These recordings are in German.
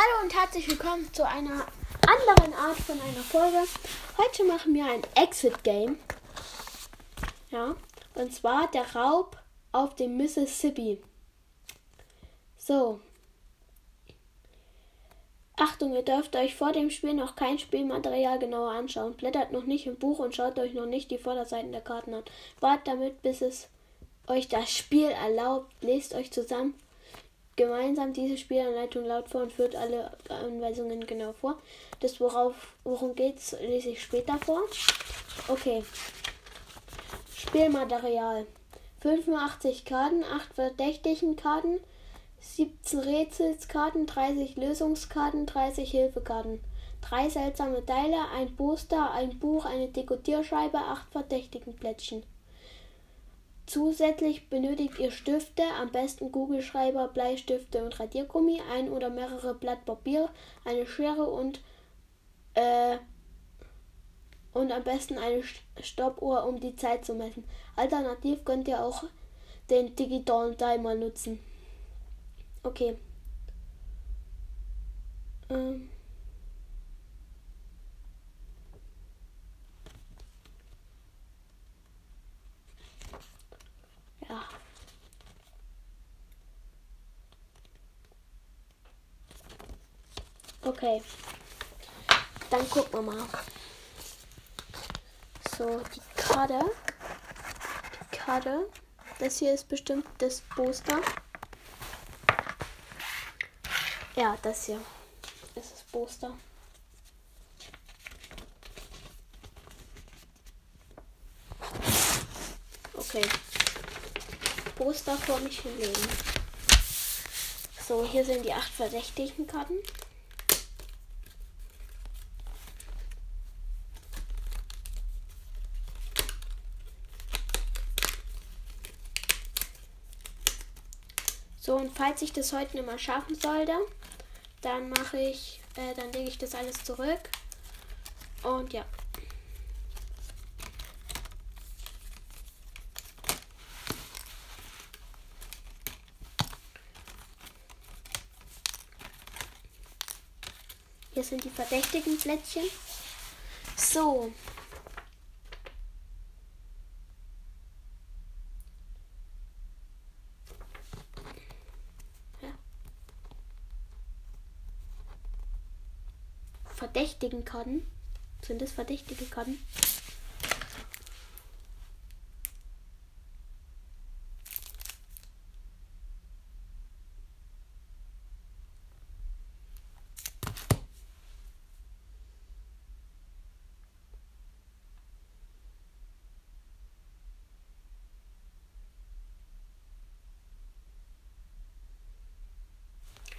Hallo und herzlich willkommen zu einer anderen Art von einer Folge. Heute machen wir ein Exit-Game. Ja, und zwar der Raub auf dem Mississippi. So. Achtung, ihr dürft euch vor dem Spiel noch kein Spielmaterial genauer anschauen. Blättert noch nicht im Buch und schaut euch noch nicht die Vorderseiten der Karten an. Wartet damit, bis es euch das Spiel erlaubt. Lest euch zusammen gemeinsam diese Spielanleitung laut vor und führt alle Anweisungen genau vor. Das, worauf, worum geht's, lese ich später vor. Okay. Spielmaterial. 85 Karten, 8 verdächtigen Karten, 17 Rätselskarten, 30 Lösungskarten, 30 Hilfekarten, 3 seltsame Teile, ein Poster, ein Buch, eine Dekodierscheibe, 8 verdächtigen Plättchen. Zusätzlich benötigt ihr Stifte, am besten Kugelschreiber, Bleistifte und Radiergummi, ein oder mehrere Blatt Papier, eine Schere und äh, und am besten eine Stoppuhr, um die Zeit zu messen. Alternativ könnt ihr auch den digitalen Timer nutzen. Okay. Ähm. Okay. Dann gucken wir mal. So, die Karte. Die Karte. Das hier ist bestimmt das Booster. Ja, das hier ist das Booster. Okay. Poster vor mich hinlegen. So, hier sind die acht verdächtigen Karten. So, und falls ich das heute nicht mehr schaffen sollte, dann mache ich, äh, dann lege ich das alles zurück. Und ja. Hier sind die verdächtigen Plättchen. So. Verdächtigen Karten. Sind das verdächtige Karten?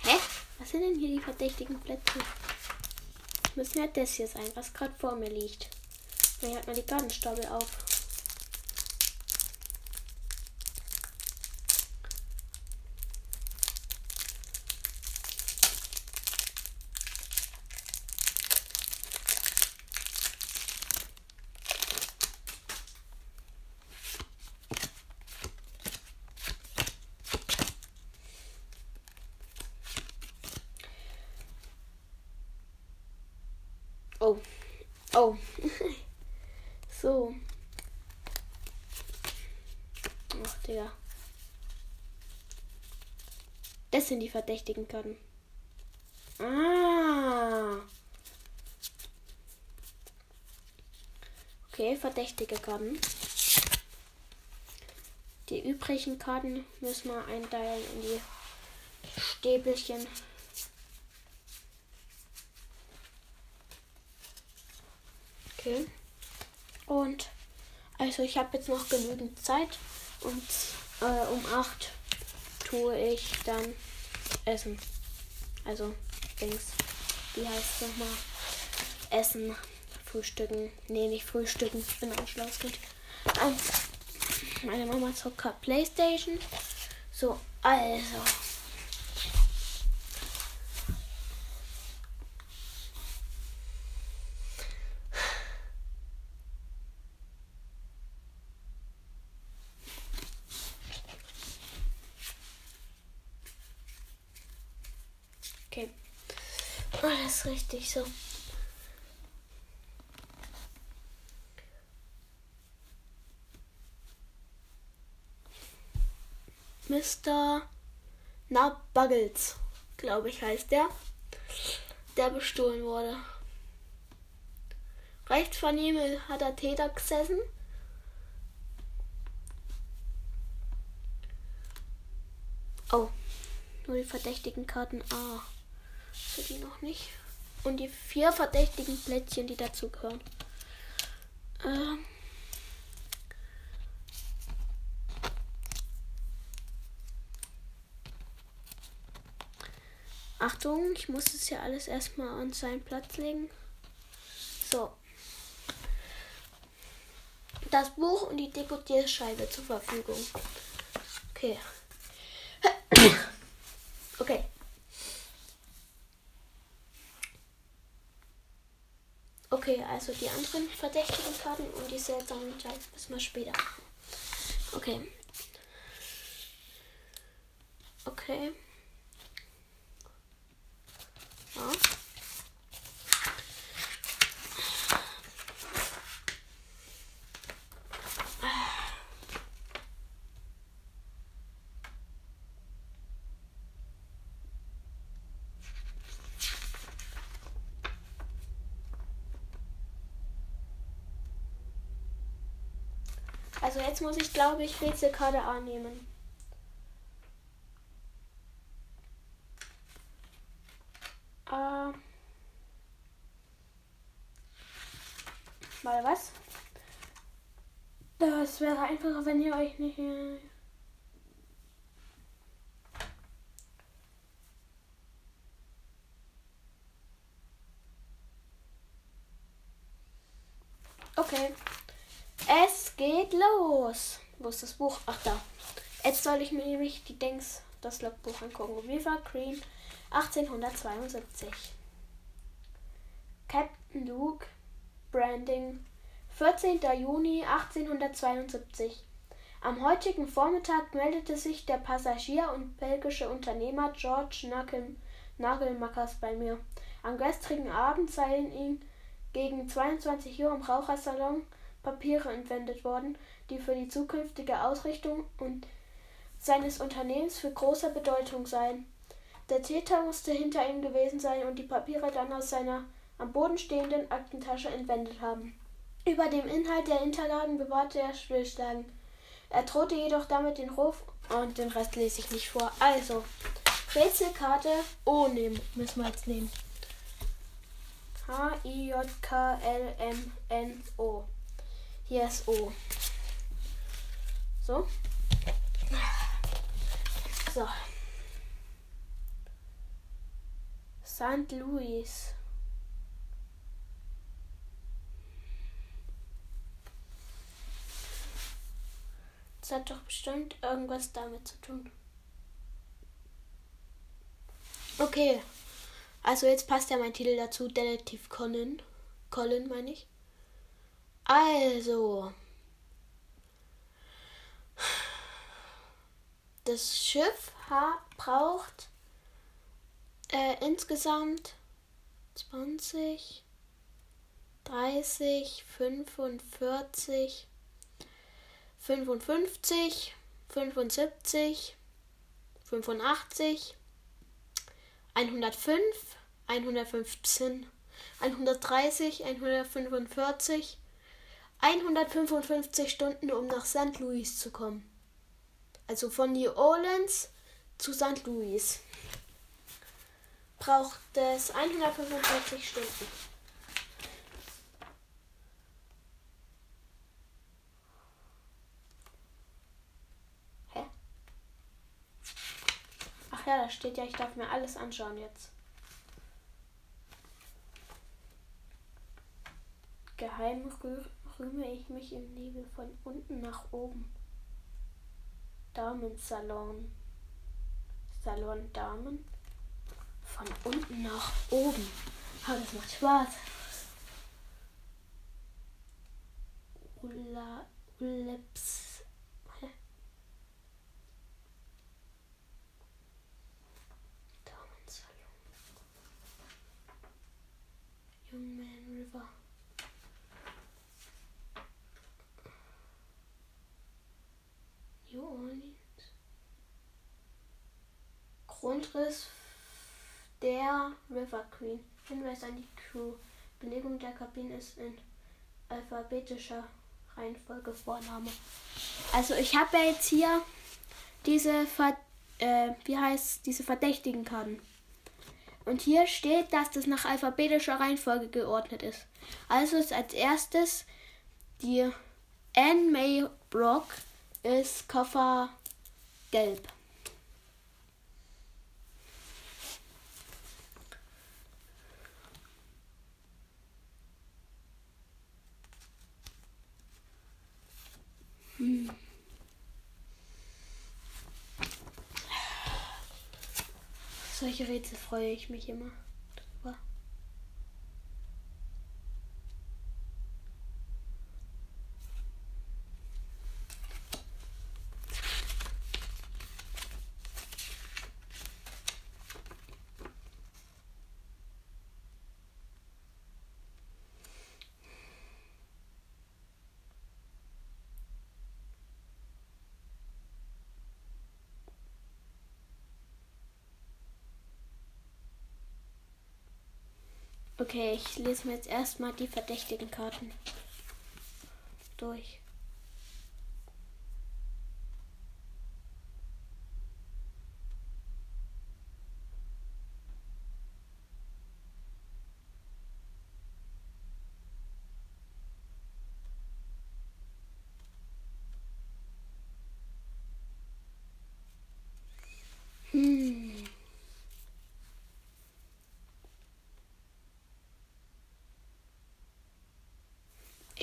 Hä? Was sind denn hier die verdächtigen Plätze? Müssen ja das hier sein, was gerade vor mir liegt. Hier hat man die Gartenstapel auf. Oh. Oh. so. Ach, Digga. Das sind die verdächtigen Karten. Ah. Okay, verdächtige Karten. Die übrigen Karten müssen wir einteilen in die Stäbelchen. Okay. Und also ich habe jetzt noch genügend Zeit und äh, um 8 tue ich dann Essen. Also Dings. Wie heißt es nochmal? Essen. Frühstücken. Nee, nicht frühstücken. Ich bin Anschlusskind. Ähm, meine Mama zockt Playstation. So, also. Okay. Alles richtig so. Mr. Nabuggles, glaube ich, heißt der, der bestohlen wurde. Rechts von ihm hat er Täter gesessen. Oh, nur die verdächtigen Karten A. Ah, für die noch nicht. Und die vier verdächtigen Plättchen, die dazu gehören. Ähm. Achtung, ich muss es ja alles erstmal an seinen Platz legen. So. Das Buch und die Dekodierscheibe zur Verfügung. Okay. Okay, also die anderen verdächtigen Karten und die seltsamen Teile müssen wir später. Okay. Okay. Ja. Also jetzt muss ich, glaube ich, Rätselkarte A nehmen. Mal was? Das wäre einfacher, wenn ihr euch nicht. Okay. Es geht los. Wo ist das Buch? Ach da. Jetzt soll ich mir nämlich die Dings, das Logbuch angucken. River Green 1872. Captain Luke Branding 14. Juni 1872. Am heutigen Vormittag meldete sich der Passagier und belgische Unternehmer George Nagel Nagelmackers bei mir. Am gestrigen Abend seien ihm gegen 22 Uhr im Rauchersalon Papiere entwendet worden, die für die zukünftige Ausrichtung und seines Unternehmens für große Bedeutung seien. Der Täter musste hinter ihm gewesen sein und die Papiere dann aus seiner am Boden stehenden Aktentasche entwendet haben. Über dem Inhalt der Hinterlagen bewahrte er Stillschlagen. Er drohte jedoch damit den Ruf und den Rest lese ich nicht vor. Also, Rätselkarte O nehmen, müssen wir jetzt nehmen. H-I-J-K-L-M-N-O. Hier ist O. So. So. St. Louis. Das hat doch bestimmt irgendwas damit zu tun. Okay. Also jetzt passt ja mein Titel dazu. Detektiv Colin. Colin meine ich. Also. Das Schiff braucht äh, insgesamt 20, 30, 45, 55, 75, 85, 105, 115, 130, 145, 155 Stunden, um nach St. Louis zu kommen. Also von New Orleans zu St. Louis braucht es 145 Stunden. ja, da steht ja, ich darf mir alles anschauen jetzt. Geheim rühme ich mich im Nebel von unten nach oben. Damensalon. Salon Damen. Von unten nach oben. Aber das macht Spaß. Ula, Uleps. River. New Orleans. Grundriss der River Queen. Hinweis an die Crew. Belegung der Kabine ist in alphabetischer Reihenfolge Vorname. Also ich habe ja jetzt hier diese Ver äh, wie heißt diese verdächtigen Karten. Und hier steht, dass das nach alphabetischer Reihenfolge geordnet ist. Also ist als erstes die Anne May Brock ist Koffer gelb. Solche Rätsel freue ich mich immer Okay, ich lese mir jetzt erstmal die verdächtigen Karten durch.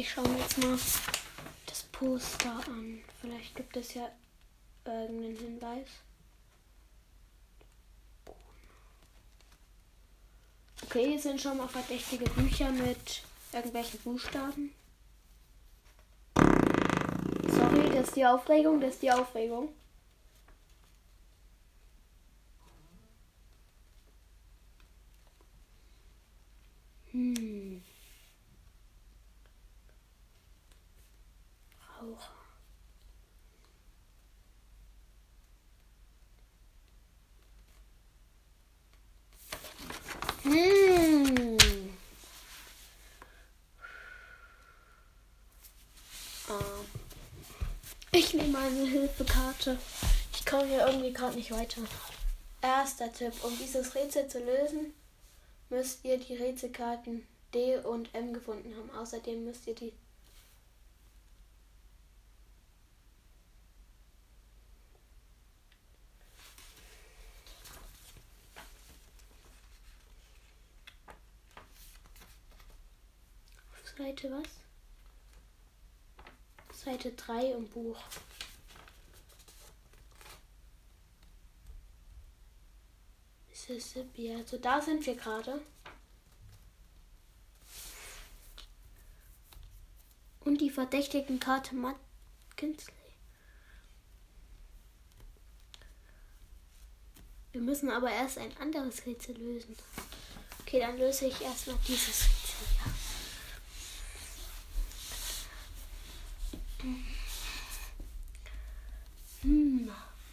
Ich schaue mir jetzt mal das Poster an. Vielleicht gibt es ja irgendeinen Hinweis. Okay, hier sind schon mal verdächtige Bücher mit irgendwelchen Buchstaben. Sorry, das ist die Aufregung, das ist die Aufregung. Hm. auch. Hm. Ah. Ich nehme eine Hilfekarte. Ich komme hier irgendwie gerade nicht weiter. Erster Tipp. Um dieses Rätsel zu lösen, müsst ihr die Rätselkarten D und M gefunden haben. Außerdem müsst ihr die Seite was? Seite 3 im Buch. Mississippi, also da sind wir gerade. Und die verdächtigen Karte Matt Kinsley. Wir müssen aber erst ein anderes Rätsel lösen. Okay, dann löse ich erstmal dieses Rätsel hier.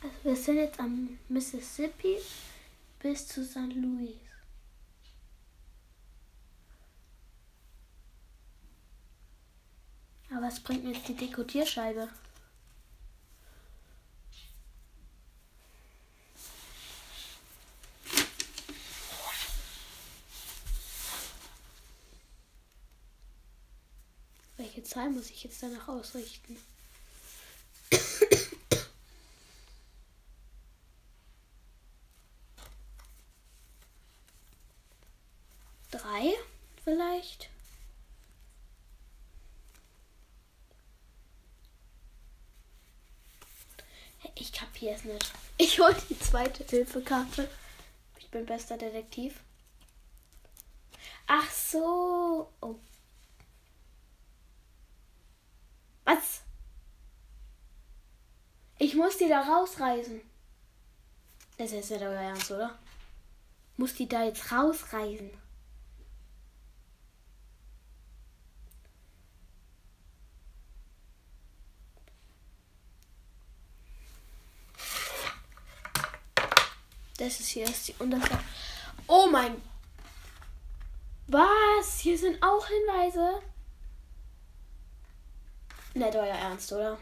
Also wir sind jetzt am Mississippi bis zu St. Louis. Aber was bringt mir jetzt die Dekodierscheibe? Welche Zahl muss ich jetzt danach ausrichten? Drei vielleicht? Ich es nicht. Ich hole die zweite Hilfekarte. Ich bin bester Detektiv. Ach so. Oh. Was? Ich muss die da rausreisen. Das ist ja euer Ernst, oder? Muss die da jetzt rausreisen? Das ist hier ist die unterste. Oh mein. Was? Hier sind auch Hinweise. Nicht euer Ernst, oder?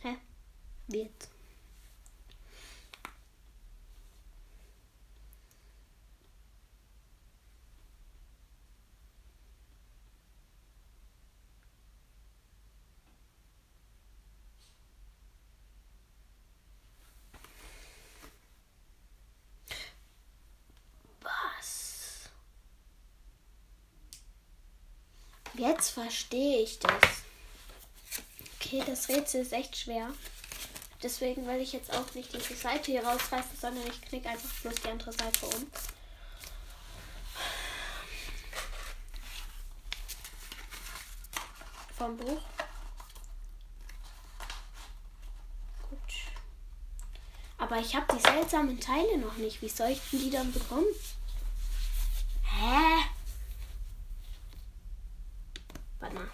Hä? Wie jetzt? Was? Jetzt verstehe ich das. Okay, das Rätsel ist echt schwer. Deswegen will ich jetzt auch nicht diese Seite hier rausreißen, sondern ich knicke einfach bloß die andere Seite um. Vom Buch. Gut. Aber ich habe die seltsamen Teile noch nicht. Wie soll ich denn die dann bekommen? Hä? Warte mal.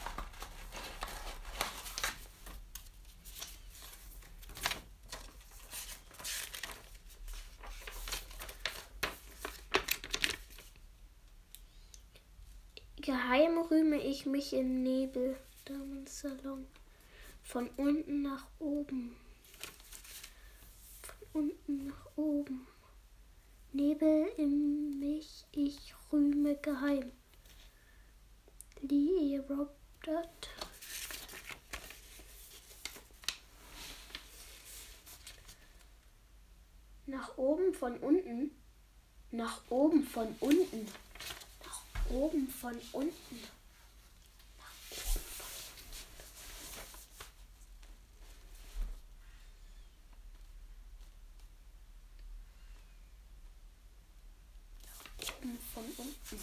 Geheim rühme ich im Nebel, Damensalon. Von unten nach oben. Von unten nach oben. Nebel in mich, ich rühme geheim. Lee Robert. Nach oben von unten. Nach oben von unten. Nach oben von unten. Nach oben von oben von unten.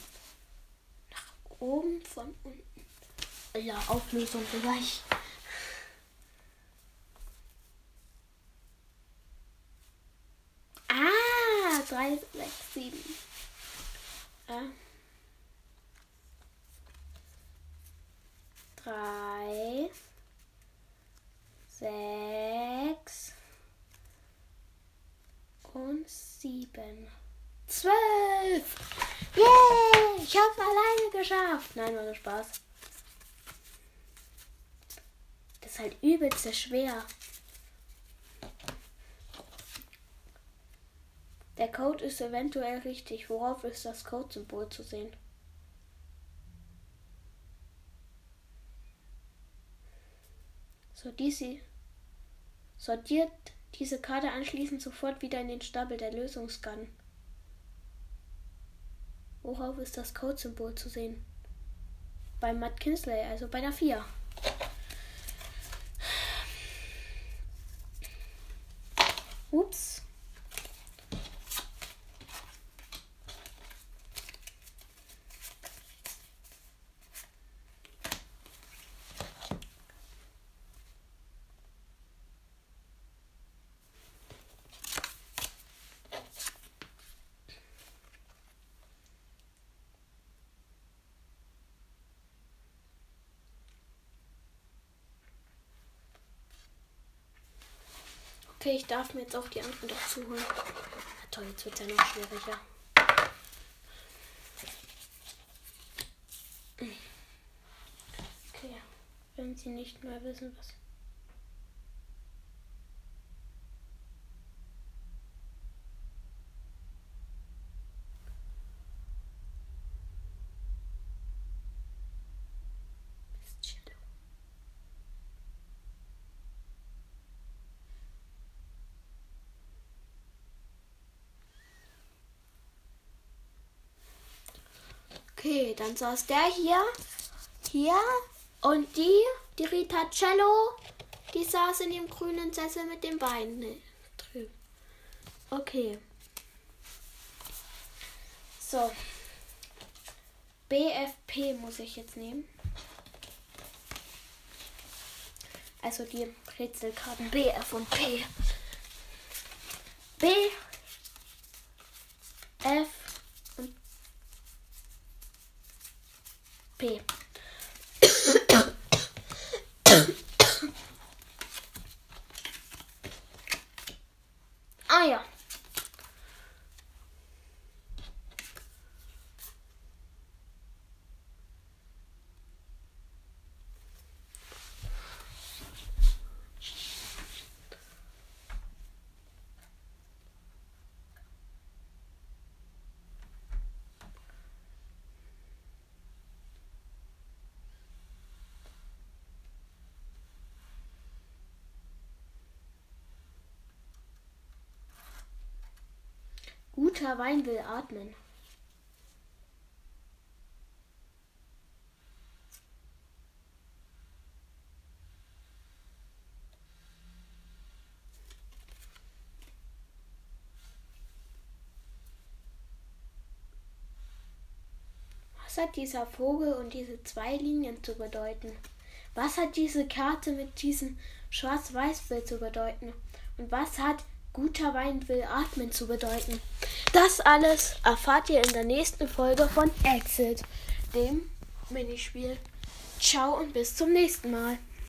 Nach oben von unten. Ja, Auflösung gleich. Ah, 3, 6, 7. Äh. 3, 6 und 7. 12! Yay! Ich hab's alleine geschafft! Nein, war nur Spaß. Das ist halt übelst schwer. Der Code ist eventuell richtig. Worauf ist das Code-Symbol zu sehen? So, diese sortiert diese Karte anschließend sofort wieder in den Stapel der Lösungsgarten. Worauf ist das Code-Symbol zu sehen? Bei Matt Kinsley, also bei der 4. Ups. Okay, ich darf mir jetzt auch die anderen dazu holen. Na toll, jetzt wird es ja noch schwieriger. Okay, wenn Sie nicht mehr wissen, was. Okay, dann saß der hier, hier und die, die Rita Cello, die saß in dem grünen Sessel mit den Beinen ne, drüben. Okay. So. BFP muss ich jetzt nehmen. Also die Rätselkarten B, F und P. B, F P. Guter Wein will atmen. Was hat dieser Vogel und diese zwei Linien zu bedeuten? Was hat diese Karte mit diesem Schwarz-Weiß-Bild zu bedeuten? Und was hat guter Wein will atmen zu bedeuten? Das alles erfahrt ihr in der nächsten Folge von Exit, dem Minispiel. Ciao und bis zum nächsten Mal.